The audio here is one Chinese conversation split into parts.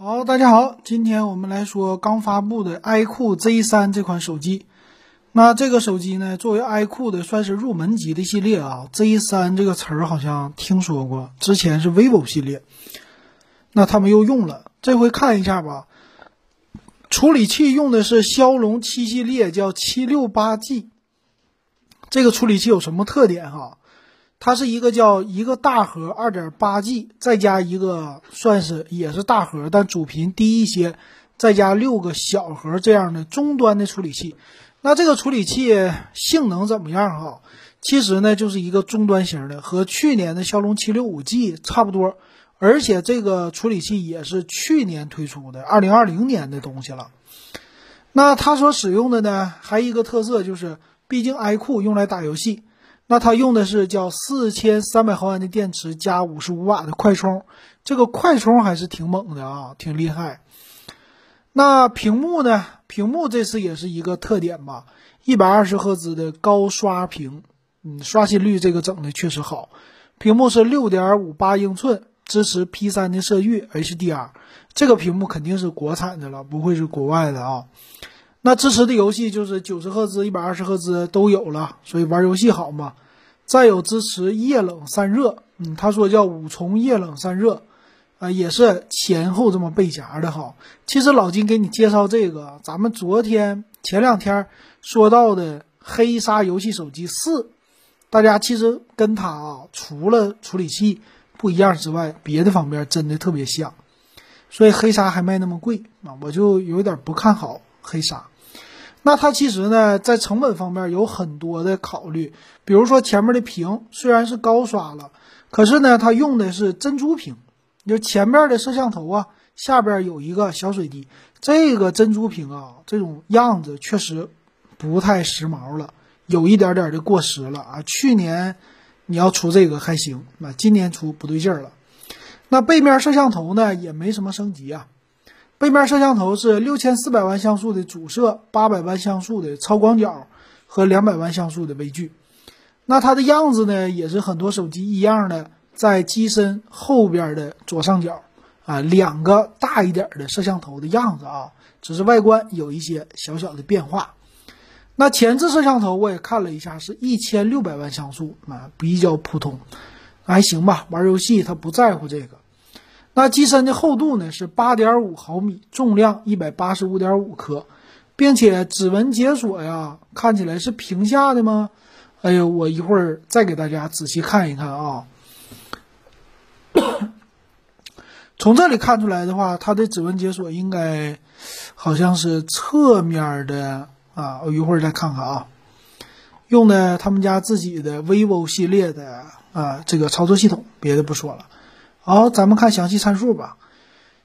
好，大家好，今天我们来说刚发布的 iQOO Z3 这款手机。那这个手机呢，作为 iQOO 的算是入门级的系列啊。Z3 这个词儿好像听说过，之前是 vivo 系列，那他们又用了。这回看一下吧，处理器用的是骁龙七系列，叫七六八 G。这个处理器有什么特点哈？它是一个叫一个大核二点八 G，再加一个算是也是大核，但主频低一些，再加六个小核这样的终端的处理器。那这个处理器性能怎么样哈？其实呢就是一个终端型的，和去年的骁龙七六五 G 差不多。而且这个处理器也是去年推出的，二零二零年的东西了。那它所使用的呢，还一个特色就是，毕竟 iQOO 用来打游戏。那它用的是叫四千三百毫安的电池加五十五瓦的快充，这个快充还是挺猛的啊，挺厉害。那屏幕呢？屏幕这次也是一个特点吧，一百二十赫兹的高刷屏，嗯，刷新率这个整的确实好。屏幕是六点五八英寸，支持 P 三的色域 HDR，这个屏幕肯定是国产的了，不会是国外的啊。那支持的游戏就是九十赫兹、一百二十赫兹都有了，所以玩游戏好嘛。再有支持液冷散热，嗯，他说叫五重液冷散热，啊，也是前后这么背夹的哈。其实老金给你介绍这个，咱们昨天前两天说到的黑鲨游戏手机四，大家其实跟它啊，除了处理器不一样之外，别的方面真的特别像。所以黑鲨还卖那么贵啊，我就有点不看好。黑鲨，那它其实呢，在成本方面有很多的考虑，比如说前面的屏虽然是高刷了，可是呢，它用的是珍珠屏，就前面的摄像头啊，下边有一个小水滴，这个珍珠屏啊，这种样子确实不太时髦了，有一点点的过时了啊。去年你要出这个还行，那今年出不对劲儿了。那背面摄像头呢，也没什么升级啊。背面摄像头是六千四百万像素的主摄，八百万像素的超广角和两百万像素的微距。那它的样子呢，也是很多手机一样的，在机身后边的左上角啊，两个大一点的摄像头的样子啊，只是外观有一些小小的变化。那前置摄像头我也看了一下，是一千六百万像素啊，比较普通，还行吧。玩游戏他不在乎这个。那机身的厚度呢是八点五毫米，重量一百八十五点五克，并且指纹解锁呀，看起来是屏下的吗？哎呦，我一会儿再给大家仔细看一看啊。从这里看出来的话，它的指纹解锁应该好像是侧面的啊。我一会儿再看看啊，用的他们家自己的 vivo 系列的啊这个操作系统，别的不说了。好，咱们看详细参数吧。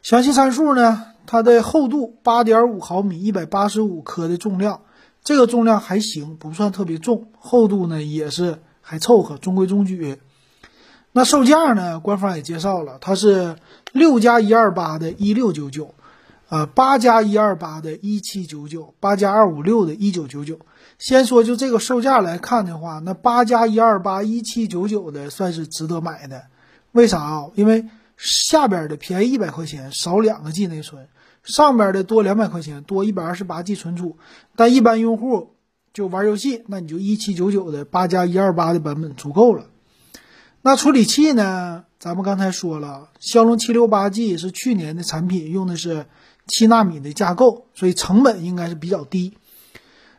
详细参数呢，它的厚度八点五毫米，一百八十五克的重量，这个重量还行，不算特别重。厚度呢也是还凑合，中规中矩。那售价呢，官方也介绍了，它是六加一二八的一六九九，啊，八加一二八的一七九九，八加二五六的一九九九。先说就这个售价来看的话，那八加一二八一七九九的算是值得买的。为啥啊？因为下边的便宜一百块钱，少两个 G 内存；上边的多两百块钱，多一百二十八 G 存储。但一般用户就玩游戏，那你就一七九九的八加一二八的版本足够了。那处理器呢？咱们刚才说了，骁龙七六八 G 是去年的产品，用的是七纳米的架构，所以成本应该是比较低。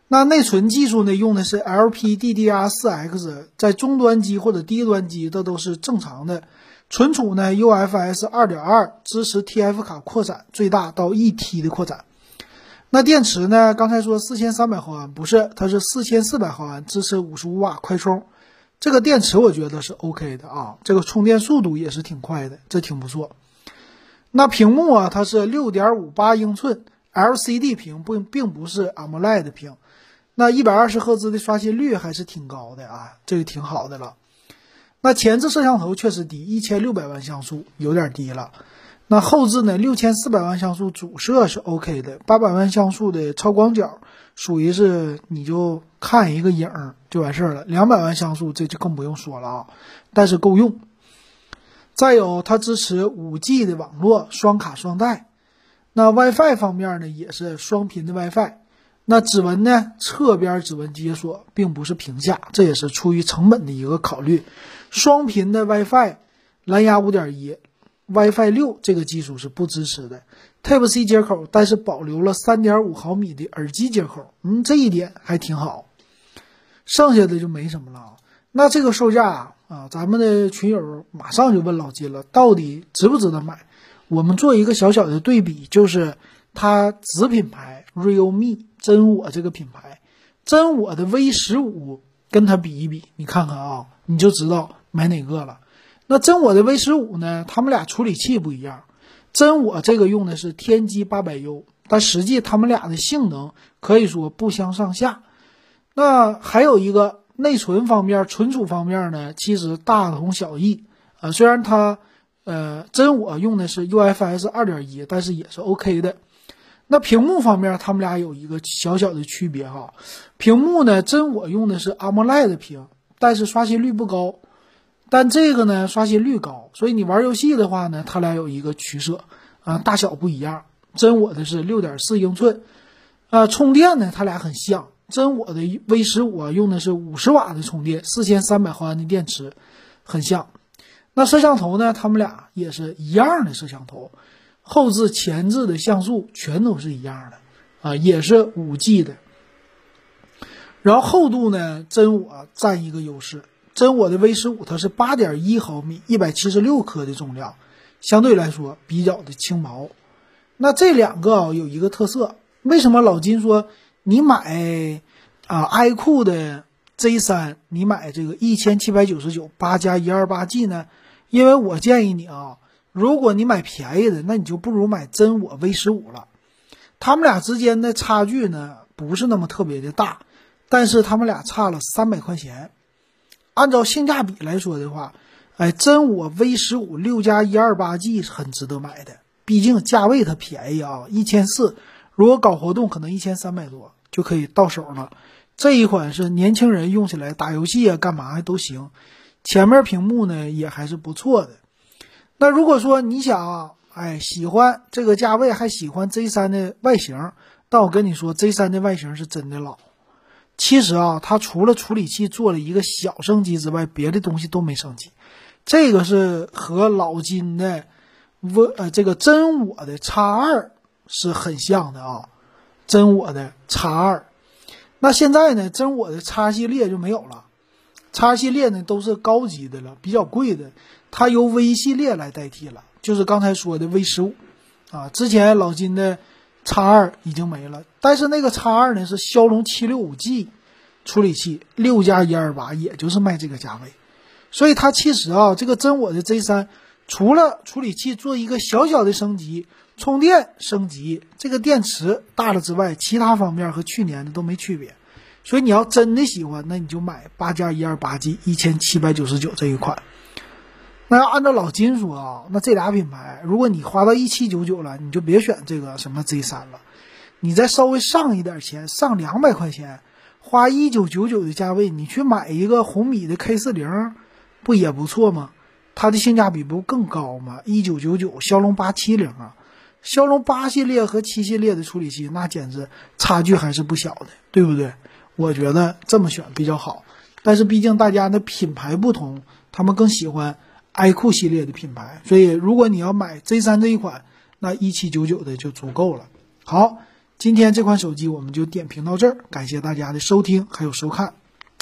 那内存技术呢？用的是 LPDDR4X，在中端机或者低端机，这都是正常的。存储呢，UFS 2.2支持 TF 卡扩展，最大到一 T 的扩展。那电池呢？刚才说四千三百毫安，不是，它是四千四百毫安，支持五十五瓦快充。这个电池我觉得是 OK 的啊，这个充电速度也是挺快的，这挺不错。那屏幕啊，它是六点五八英寸 LCD 屏，并并不是 AMOLED 屏。那一百二十赫兹的刷新率还是挺高的啊，这个挺好的了。那前置摄像头确实低，一千六百万像素有点低了。那后置呢，六千四百万像素主摄是 OK 的，八百万像素的超广角属于是你就看一个影就完事儿了。两百万像素这就更不用说了啊，但是够用。再有它支持五 G 的网络，双卡双待那 WiFi 方面呢，也是双频的 WiFi。那指纹呢，侧边指纹解锁，并不是屏下，这也是出于成本的一个考虑。双频的 WiFi，蓝牙5.1。WiFi 六这个技术是不支持的，Type C 接口，但是保留了3.5毫米的耳机接口，嗯，这一点还挺好。剩下的就没什么了。那这个售价啊，咱们的群友马上就问老金了，到底值不值得买？我们做一个小小的对比，就是它子品牌 Realme 真我这个品牌，真我的 V 十五跟它比一比，你看看啊，你就知道买哪个了。那真我的 V 十五呢？他们俩处理器不一样，真我这个用的是天玑八百 U，但实际他们俩的性能可以说不相上下。那还有一个内存方面、存储方面呢，其实大同小异啊。虽然它，呃，真我用的是 UFS 二点一，但是也是 OK 的。那屏幕方面，他们俩有一个小小的区别哈。屏幕呢，真我用的是 AMOLED 屏，但是刷新率不高。但这个呢，刷新率高，所以你玩游戏的话呢，它俩有一个取舍啊，大小不一样。真我的是六点四英寸，啊，充电呢，它俩很像。真我的 V 十五用的是五十瓦的充电，四千三百毫安的电池，很像。那摄像头呢，它们俩也是一样的摄像头，后置前置的像素全都是一样的啊，也是五 G 的。然后厚度呢，真我占一个优势。真我的 V 十五它是八点一毫米，一百七十六克的重量，相对来说比较的轻薄。那这两个啊有一个特色，为什么老金说你买啊 iQOO 的 Z 三，你买这个一千七百九十九八加一二八 G 呢？因为我建议你啊，如果你买便宜的，那你就不如买真我 V 十五了。他们俩之间的差距呢不是那么特别的大，但是他们俩差了三百块钱。按照性价比来说的话，哎，真我 V 十五六加一二八 G 是很值得买的，毕竟价位它便宜啊，一千四，如果搞活动可能一千三百多就可以到手了。这一款是年轻人用起来打游戏啊，干嘛都行。前面屏幕呢也还是不错的。那如果说你想，哎，喜欢这个价位还喜欢 Z 三的外形，但我跟你说，Z 三的外形是真的老。其实啊，它除了处理器做了一个小升级之外，别的东西都没升级。这个是和老金的 V 呃这个真我的 X 二是很像的啊，真我的 X 二。那现在呢，真我的 X 系列就没有了，X 系列呢都是高级的了，比较贵的，它由 V 系列来代替了，就是刚才说的 V 十五啊，之前老金的。叉二已经没了，但是那个叉二呢是骁龙七六五 G 处理器，六加一二八，也就是卖这个价位。所以它其实啊，这个真我的 Z 三，除了处理器做一个小小的升级，充电升级，这个电池大了之外，其他方面和去年的都没区别。所以你要真的喜欢，那你就买八加一二八 G 一千七百九十九这一款。那要按照老金说啊，那这俩品牌，如果你花到一七九九了，你就别选这个什么 Z 三了，你再稍微上一点钱，上两百块钱，花一九九九的价位，你去买一个红米的 K 四零，不也不错吗？它的性价比不更高吗？一九九九，骁龙八七零啊，骁龙八系列和七系列的处理器，那简直差距还是不小的，对不对？我觉得这么选比较好，但是毕竟大家的品牌不同，他们更喜欢。iQOO 系列的品牌，所以如果你要买 Z 三这一款，那一七九九的就足够了。好，今天这款手机我们就点评到这儿，感谢大家的收听还有收看。